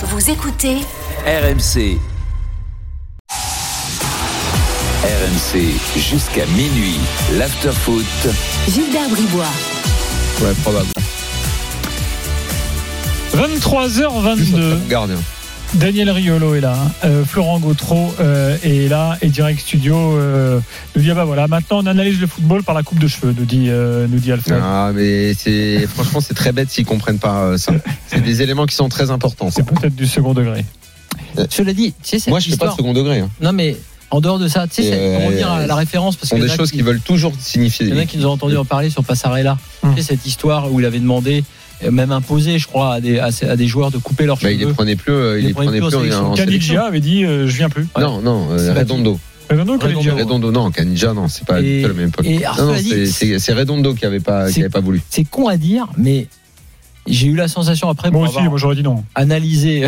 Vous écoutez RMC. RMC jusqu'à minuit. L'afterfoot. Gilbert Bribois. Ouais, probable. 23h22. Gardien. Daniel Riolo est là, hein. Euh, Florent Gautreau euh, est là et Direct Studio euh, nous dit ah bah voilà maintenant on analyse le football par la coupe de cheveux nous dit euh, nous dit Alfred. Ah, mais c'est franchement c'est très bête s'ils comprennent pas euh, ça. C'est des éléments qui sont très importants. C'est peut-être du second degré. Cela dit, tu sais, Moi, je fais pas de second degré. Hein. Non, mais en dehors de ça, tu sais, euh, pour revenir à la référence, parce y des choses qui veulent toujours signifier. Il y en a qui nous ont entendu en parler sur Passarella. Hum. Tu sais, cette histoire où il avait demandé, même imposé, je crois, à des, à, des joueurs de couper leurs Bah, il les cheveux. prenait plus. euh, Il il les prenait prenait plus en plus en, avait dit euh, je viens plus. Ouais. Non, non, euh, pas Redondo. Redondo, Redondo. Redondo, non, Caniggia, non, c'est pas Et- du tout la même époque. c'est- Redondo qui avait pas, qui avait pas voulu. C'est con à dire, mais j'ai eu la sensation après Moi pour aussi, avoir moi j'aurais dit non. analysé,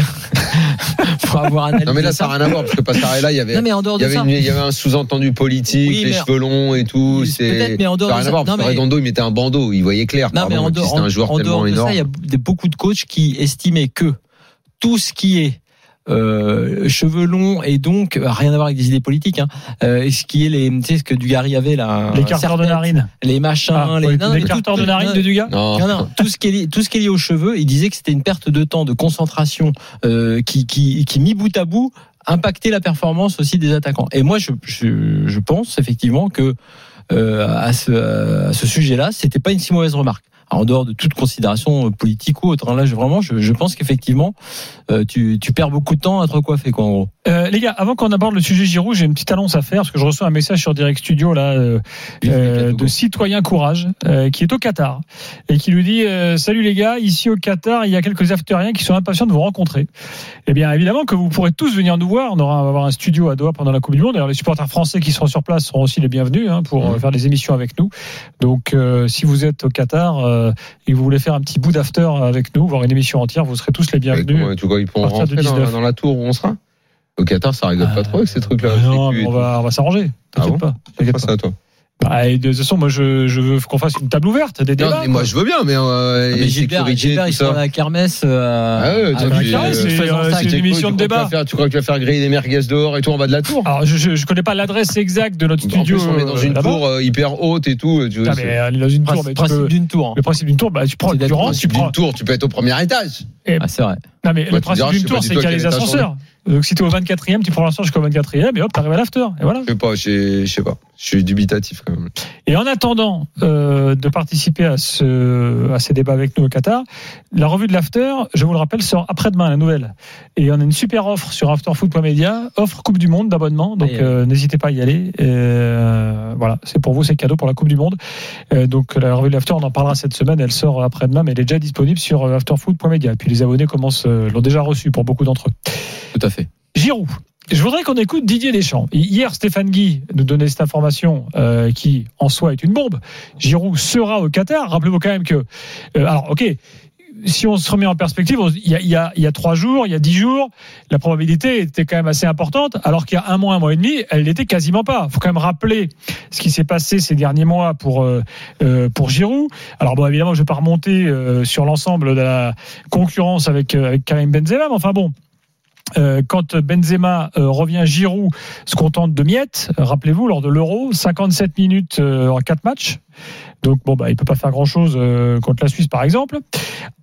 pour avoir analysé Non, mais là, ça n'a rien à voir, parce que Passarella, il y avait. Non, mais en dehors Il y, de avait ça. une- il y avait un sous-entendu politique, Oui, les cheveux longs et tout. Peut-être, mais en dehors ça de n'a rien ça- à voir. Parce non, que mais- Redondo, il mettait un bandeau, il voyait clair. Non, mais en un joueur en tellement dehors de énorme. ça, il y a beaucoup de coachs qui estimaient que tout ce qui est euh, cheveux longs et donc rien à voir avec des idées politiques. Hein, euh, ce qui est les, tu sais ce que Dugarry avait là, Les carteurs de narine. les machins, Ah, les, oui, non, les carteurs de narine de Dugas. Non, non, non, tout ce qui est lié, tout ce qui est lié aux cheveux, il disait que c'était une perte de temps, de concentration, euh, qui, qui, qui mis bout à bout impactait la performance aussi des attaquants. Et moi, je, je, je pense effectivement que euh, à ce, à ce sujet-là, c'était pas une si mauvaise remarque. En dehors de toute considération euh, politique ou autre, hein, là, je, vraiment, je, je pense qu'effectivement, euh, tu, tu perds beaucoup de temps à te recoiffer, quoi, en gros. Euh, les gars, avant qu'on aborde le sujet Giroud, j'ai une petite annonce à faire parce que je reçois un message sur Direct Studio là euh, de citoyen courage qui est au Qatar et qui lui dit salut les gars, ici au Qatar, il y a quelques aftériens qui sont impatients de vous rencontrer. Eh bien évidemment que vous pourrez tous venir nous voir. On aura on va avoir un studio à Doha pendant la Coupe du Monde. D'ailleurs les supporters français qui seront sur place seront aussi les bienvenus hein, pour faire des émissions avec nous. Donc si vous êtes au Qatar euh, et vous voulez faire un petit bout d'after avec nous, voir une émission entière, vous serez tous les bienvenus. comment- tu crois qu'ils pourront rentrer dans, 19. dans la tour où on sera? Au Qatar, ça rigole pas trop avec ces trucs-là. Euh, non, on va, on va s'arranger. Ah T'inquiète bon pas. t'inquiète pas. ça, toi? Bah, et de toute façon, moi, je, je veux qu'on fasse une table ouverte, des Non, débats. mais moi, je veux bien, mais, euh, Ah, mais Gilbert, Gilbert, il sera à la kermesse. Euh, Ah ouais, à- faisant euh, c'est une émission quoi, de tu crois que tu débat. vas faire- Tu crois que tu vas faire griller des merguez dehors et tout en bas de la tour Alors, je, je, je connais pas l'adresse exacte de notre En studio. plus, on est dans euh, une tour euh, hyper haute et tout. Tu vois, mais elle est dans une tour, mais tu principe d'une tour. hein. le principe d'une tour, bah, tu prends, tu rentres, tu D'une prends. tour, tu peux être au premier étage. Ah, c'est vrai. Non, mais Ouais, le principe d'une tour, c'est qu'il y a les ascenseurs. Donc, si t'es au 24e, tu prends l'ascenseur jusqu'au 24e, et hop, t'arrives à l'after. Et voilà. Je sais pas, je sais- pas. Je suis dubitatif quand même. Et en attendant euh, de participer à, ce, à ces débats avec nous au Qatar, la revue de l'After, je vous le rappelle, sort après-demain, la nouvelle. Et on a une super offre sur afterfoot.media, offre Coupe du Monde d'abonnement. Donc euh, n'hésitez pas à y aller. Et, euh, voilà, c'est pour vous, c'est cadeau pour la Coupe du Monde. Donc la revue de l'After, on en parlera cette semaine. Elle sort après-demain, mais elle est déjà disponible sur afterfoot.media. Et puis les abonnés commencent, l'ont déjà reçu pour beaucoup d'entre eux. Tout à fait. Giroud. Je voudrais qu'on écoute Didier Deschamps. Hier, Stéphane Guy nous donnait cette information euh, qui, en soi, est une bombe. Giroud sera au Qatar. Rappelez-vous quand même que, euh, alors, ok, si on se remet en perspective, il y, a, y a- y a trois jours, il y a dix jours, la probabilité était quand même assez importante, alors qu'il y a un mois, un mois et demi, elle n'était quasiment pas. Il faut quand même rappeler ce qui s'est passé ces derniers mois pour euh, euh, pour Giroud. Alors bon, évidemment, je ne vais pas remonter euh, sur l'ensemble de la concurrence avec, euh, avec Karim Benzema, mais enfin bon. Euh, quand Benzema euh, revient, Giroud se contente de miettes. Euh, Rappelez-vous, lors de l'Euro, 57 minutes en 4 matchs. Donc bon, bah, il peut pas faire grand-chose contre la Suisse, par exemple.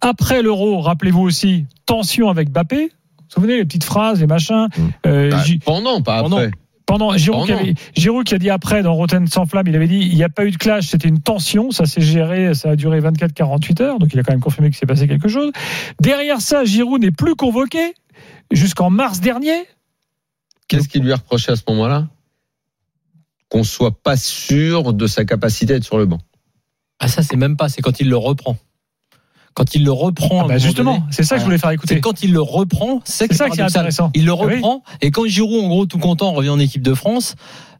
Après l'Euro, rappelez-vous aussi, tension avec Bappé. Vous vous souvenez les petites phrases, les machins. Euh, Bah, pendant, pas après. pendant Giroud, qui avait- Giroud qui a dit après dans Rotten sans flamme, il avait dit il n'y a pas eu de clash, c'était une tension, ça s'est géré, ça a duré 24-48 heures, donc il a quand même confirmé qu'il s'est passé quelque chose. Derrière ça, Giroud n'est plus convoqué jusqu'en mars dernier. Qu'est-ce qui lui est reproché à ce moment-là? Qu'on soit pas sûr de sa capacité à être sur le banc. Ah, ça, c'est même pas, c'est quand il le reprend. Quand il le reprend. Ah bah moment justement, c'est ça que je voulais faire c'est écouter. quand il le reprend, c'est C'est ça qui est intéressant. Il le oui. reprend, et quand Giroud, en gros, tout content, revient en équipe de France,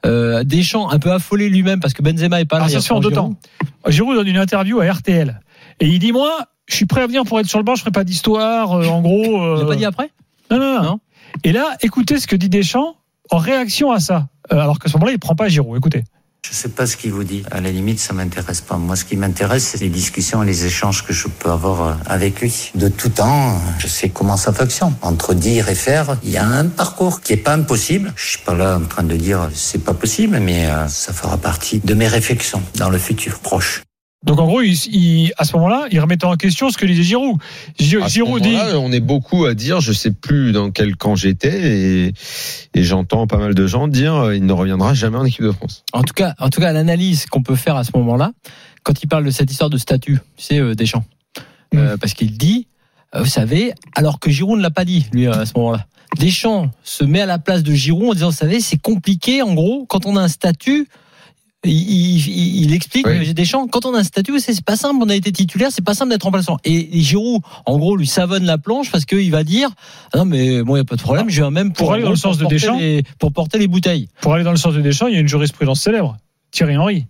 euh, Deschamps, un peu affolé lui-même, parce que Benzema est pas là. Ah, il ça se fait en deux Giroud. temps. Giroud donne une interview à RTL et il dit moi, je suis prêt à venir pour être sur le banc, je ferai pas d'histoire. euh, en gros. euh, Il n'a pas dit après? Non, non, non, Non. Et là, écoutez ce que dit Deschamps en réaction à ça. Euh, alors qu'à ce moment-là, il prend pas Giroud. Écoutez. Je sais pas ce qu'il vous dit. À la limite, ça m'intéresse pas. Moi, ce qui m'intéresse, c'est les discussions et les échanges que je peux avoir euh, avec lui. De tout temps, je sais comment ça fonctionne. Entre dire et faire, il y a un parcours qui est pas impossible. Je suis pas là en train de dire c'est pas possible, mais euh, ça fera partie de mes réflexions dans le futur proche. Donc en gros, il, il- à ce moment-là, il remettait en question ce que disait Giroud. Gi- À ce Giroud dit. on est beaucoup à dire, je sais plus dans quel camp j'étais, et, et j'entends pas mal de gens dire, euh, il ne reviendra jamais en équipe de France. En tout cas, en tout cas, l'analyse qu'on peut faire à ce moment-là, quand il parle de cette histoire de statut, tu sais, euh, Deschamps, Euh, parce qu'il dit, euh, vous savez, alors que Giroud ne l'a pas dit, lui, à ce moment-là. Deschamps se met à la place de Giroud en disant, vous savez, c'est compliqué, en gros, quand on a un statut. Il, il- il explique, Oui. euh, Deschamps, quand on a un statut, c'est pas simple, on a été titulaire, c'est pas simple d'être remplaçant. Et, Giroud, en gros, lui savonne la planche parce qu'il va dire, ah non, mais bon, il n'y a pas de problème, je viens même pour, Pour aller dans le sens de porter Deschamps. les- pour porter les bouteilles. Pour aller dans le sens de Deschamps, il y a une jurisprudence célèbre, Thierry Henry,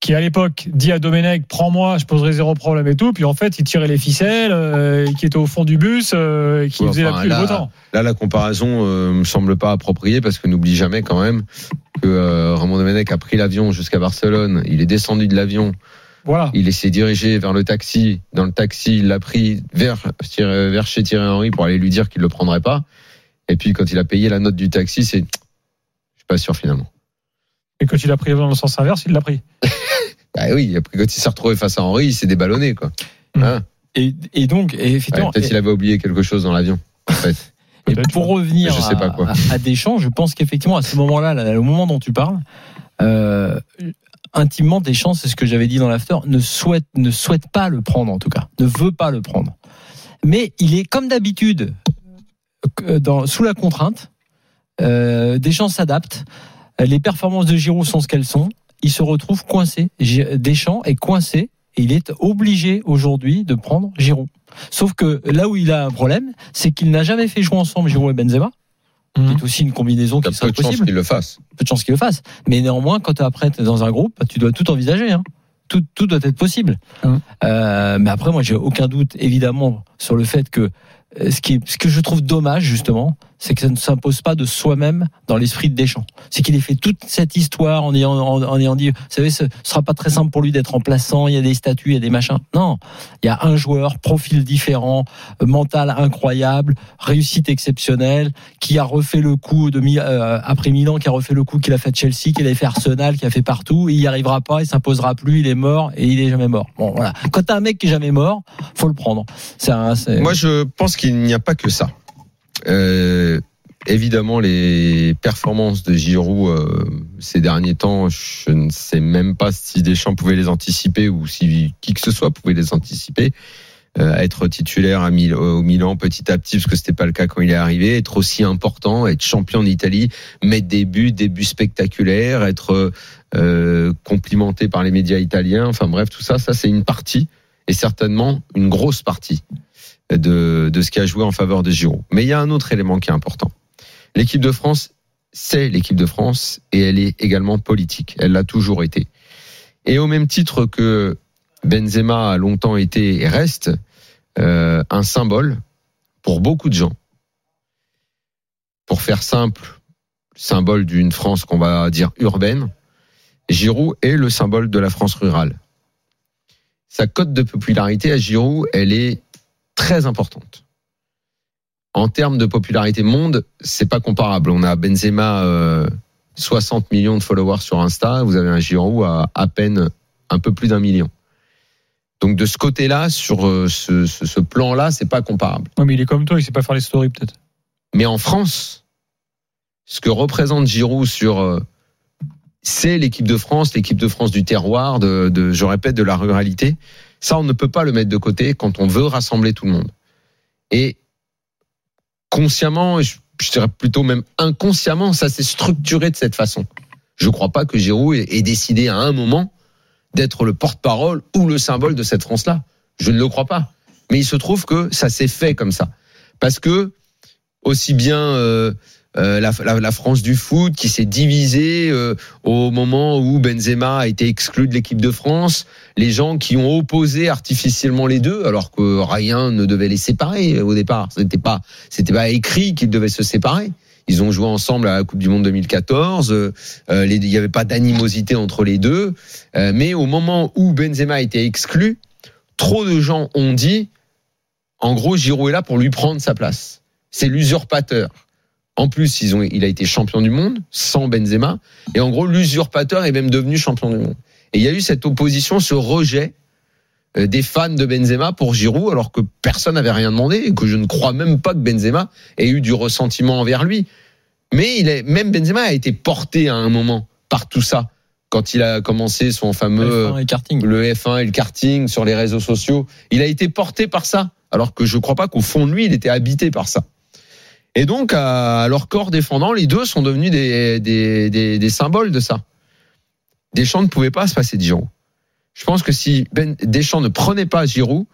qui à l'époque dit à Domenech prends-moi, je poserai zéro problème et tout, puis en fait il tirait les ficelles, euh, qui était au fond du bus, euh, qui Ouais, faisait la enfin, pluie et le beau temps. Là, la comparaison euh, me semble pas appropriée parce que n'oublie jamais quand même que euh, Ramon Domenech a pris l'avion jusqu'à Barcelone. Il est descendu de l'avion. Voilà. Il s'est dirigé vers le taxi. Dans le taxi, il l'a pris vers, chez Thierry Henry pour aller lui dire qu'il le prendrait pas. Et puis, quand il a payé la note du taxi, c'est, je suis pas sûr finalement. Et quand il a pris dans le sens inverse, il l'a pris. Bah oui, après, quand il s'est retrouvé face à Henry, il s'est déballonné, quoi. Mm. Hein Et, et donc, et Ouais, effectivement, Peut-être il avait oublié quelque chose dans l'avion. En fait. Et pour revenir Je sais pas quoi. à, à Deschamps, je pense qu'effectivement, à ce moment-là, là, au moment dont tu parles, euh, intimement, Deschamps, c'est ce que j'avais dit dans l'after, ne souhaite, ne souhaite pas le prendre, en tout cas, ne veut pas le prendre. Mais il est, comme d'habitude, euh, dans- sous la contrainte. Euh, Deschamps s'adapte. Les performances de Giroud sont ce qu'elles sont. Il se retrouve coincé. Deschamps est coincé et il est obligé aujourd'hui de prendre Giroud. Sauf que là où il a un problème, c'est qu'il n'a jamais fait jouer ensemble Giroud et Benzema. Mhm. C'est aussi une combinaison qui serait peu de chances possible. qu'il le fasse. Peu de chances qu'il le fasse. Mais néanmoins, quand après tu es dans un groupe, tu dois tout envisager. Hein. Tout, tout doit être possible. Mhm. Euh, mais après, moi, j'ai aucun doute, évidemment, sur le fait que ce, qui ce que je trouve dommage, justement, c'est que ça ne s'impose pas de soi-même dans l'esprit de Deschamps. C'est qu'il ait fait toute cette histoire en ayant, en, ayant dit, vous savez, ce sera pas très simple pour lui d'être remplaçant, il y a des statuts, il y a des machins. Non, il y a un joueur, profil différent, euh, mental incroyable, réussite exceptionnelle, qui a refait le coup euh, après Milan, qui a refait le coup qu'il a fait Chelsea, qu'il avait fait Arsenal, qui a fait partout, il y arrivera pas, il s'imposera plus, il est mort et il est jamais mort. Bon, voilà. Quand t'as un mec qui est jamais mort, faut le prendre. Un, Moi, je pense qu'il n'y a pas que ça. Euh, évidemment, les performances de Giroud euh, ces derniers temps, je ne sais même pas si Deschamps pouvait les anticiper ou si qui que ce soit pouvait les anticiper. Euh, être titulaire au Milan petit à petit, parce que c'était pas le cas quand il est arrivé, être aussi important, être champion d'Italie, mettre des buts, des buts spectaculaires, être complimenté par les médias italiens. Enfin bref, tout ça, ça c'est une partie et certainement une grosse partie de, de ce qui a joué en faveur de Giroud. Mais il y a un autre élément qui est important. L'équipe de France, c'est l'équipe de France et elle est également politique. Elle l'a toujours été. Et au même titre que Benzema a longtemps été et reste euh, un symbole pour beaucoup de gens. Pour faire simple, symbole d'une France qu'on va dire urbaine, Giroud est le symbole de la France rurale. Sa cote de popularité à Giroud, elle est très importante. En termes de popularité monde, c'est pas comparable. On a Benzema euh, 60 millions de followers sur Insta, vous avez un Giroud à à peine un peu plus d'un million. Donc de ce côté-là, sur euh, ce, ce, ce plan-là, c'est pas comparable. Ouais, mais il est comme toi, il sait pas faire les stories peut-être. Mais en France, ce que représente Giroud sur euh, c'est l'équipe de France, l'équipe de France du terroir, de, de, je répète, de la ruralité. Ça, on ne peut pas le mettre de côté quand on veut rassembler tout le monde. Et consciemment, je, dirais plutôt même inconsciemment, ça s'est structuré de cette façon. Je ne crois pas que Giroud ait, ait décidé à un moment d'être le porte-parole ou le symbole de cette France-là. Je ne le crois pas. Mais il se trouve que ça s'est fait comme ça. Parce que aussi bien euh, euh, la, France du foot qui s'est divisée euh, au moment où Benzema a été exclu de l'équipe de France, les gens qui ont opposé artificiellement les deux, alors que rien ne devait les séparer au départ. C'était pas, c'était pas écrit qu'ils devaient se séparer. Ils ont joué ensemble à la Coupe du Monde 2014. euh, euh, les- il n'y avait pas d'animosité entre les deux. Euh, mais au moment où Benzema a été exclu, trop de gens ont dit, en gros, Giroud est là pour lui prendre sa place. C'est l'usurpateur. En plus, ils ont, il a été champion du monde sans Benzema. Et en gros, l'usurpateur est même devenu champion du monde. Et il y a eu cette opposition, ce rejet euh, des fans de Benzema pour Giroud, alors que personne n'avait rien demandé et que je ne crois même pas que Benzema ait eu du ressentiment envers lui. Mais il est, même Benzema a été porté à un moment par tout ça quand il a commencé son fameux F1 et karting. le F1 et le karting sur les réseaux sociaux. Il a été porté par ça, alors que je crois pas qu'au fond de lui, il était habité par ça. Et donc, à leur corps défendant, les deux sont devenus des, des, des, des symboles de ça. Deschamps ne pouvait pas se passer de Giroud. Je pense que si ben, Deschamps ne prenait pas Giroud,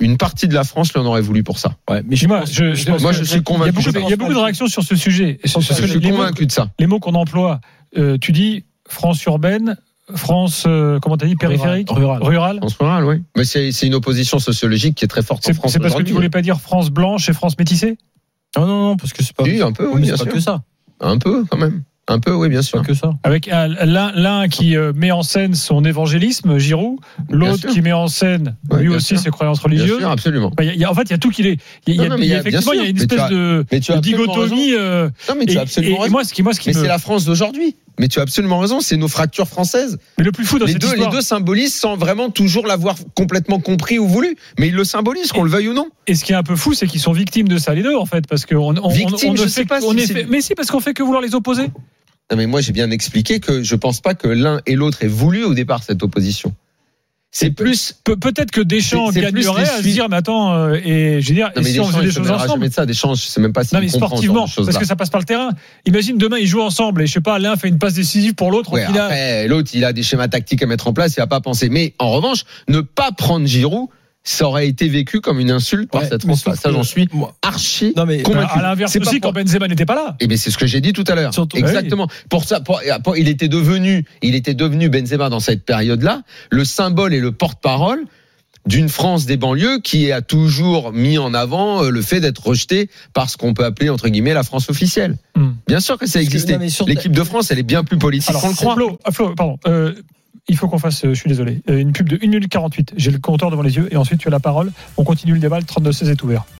une partie de la France lui en aurait voulu pour ça. Ouais, mais je Moi, je, je- Moi, je suis Il y a convaincu. beaucoup de, il y a beaucoup de réactions sur ce sujet. Sur Je suis mots- convaincu de ça. les mots qu'on emploie, euh, tu dis France urbaine, France, euh, comment t'as dit, périphérique, Rural. rural. France rurale, oui. Mais c'est une opposition sociologique qui est très forte en C'est France c'est parce que tu voulais pas dire France blanche et France métissée? Non, non, non, parce que c'est pas. Oui, un peu, oui, bien pas sûr. que ça. Un peu, quand même. Un peu, oui, bien C'est sûr. pas que ça. Avec un- l'un l'un qui euh, met en scène son évangélisme, Giroud, l'autre qui met en scène lui bien aussi sûr. ses croyances Bien religieuses. sûr, absolument. Enfin, y a- a- en fait, il y a tout qui est. Il y a, Non, non, mais il y a- il y a- bien effectivement, il y a une mais tu espèce as- de, Mais tu as de dichotomie. euh, Non, mais tu et, as absolument et- et raison. moi, ce qui, moi, ce qui Mais me- c'est la France d'aujourd'hui. Mais tu as absolument raison, c'est nos fractures françaises. mais le plus fou dans Les cette deux, les histoire, deux symbolisent sans vraiment toujours l'avoir complètement compris ou voulu. Mais ils le symbolisent, qu'on le veuille ou non. et ce qui est un peu fou, c'est qu'ils sont victimes de ça les deux, en fait, parce qu'on on, Victimes, on, on je ne sais fait, pas on si est c'est- fait- mais si, parce qu'on fait que vouloir les opposer. Non, mais moi, j'ai bien expliqué que je pense pas que l'un et l'autre aient voulu au départ cette opposition. C'est plus. Pe- Peut-être que Deschamps gagnerait à se dire, mais attends, euh, et je veux dire, Non, et mais si on faisait des se choses ensemble ça. Deschamps, je sais même pas si Non, mais sportivement, parce que ça passe par le terrain. Imagine demain, ils jouent ensemble et je sais pas, l'un fait une passe décisive pour l'autre. Ouais, l'autre, il a des schémas tactiques à mettre en place, il a pas pensé. Mais en revanche, ne pas prendre Giroud, ça aurait été vécu comme une insulte par Ouais, cette mais sauf Ça, j'en suis Moi- archi Non, mais. convaincu. à l'inverse aussi, pour- quand Benzema n'était pas là. Eh bien, c'est ce que j'ai dit tout à l'heure. Surtout- Exactement. Pour ça, pour- pour- il était devenu, il était devenu Benzema dans cette période-là, le symbole et le porte-parole d'une France des banlieues qui a toujours mis en avant euh, le fait d'être rejeté par ce qu'on peut appeler entre guillemets la France officielle. Hmm. Bien sûr que ça existait. non, mais sur- L'équipe de France, elle est bien plus politique Alors, qu'on le croit. Flo, ah, Flo, pardon. euh, il faut qu'on fasse, euh, je suis désolé, euh, une pub de 1 minute 48. J'ai le compteur devant les yeux et ensuite tu as la parole. On continue le débat, le 32-16 est ouvert.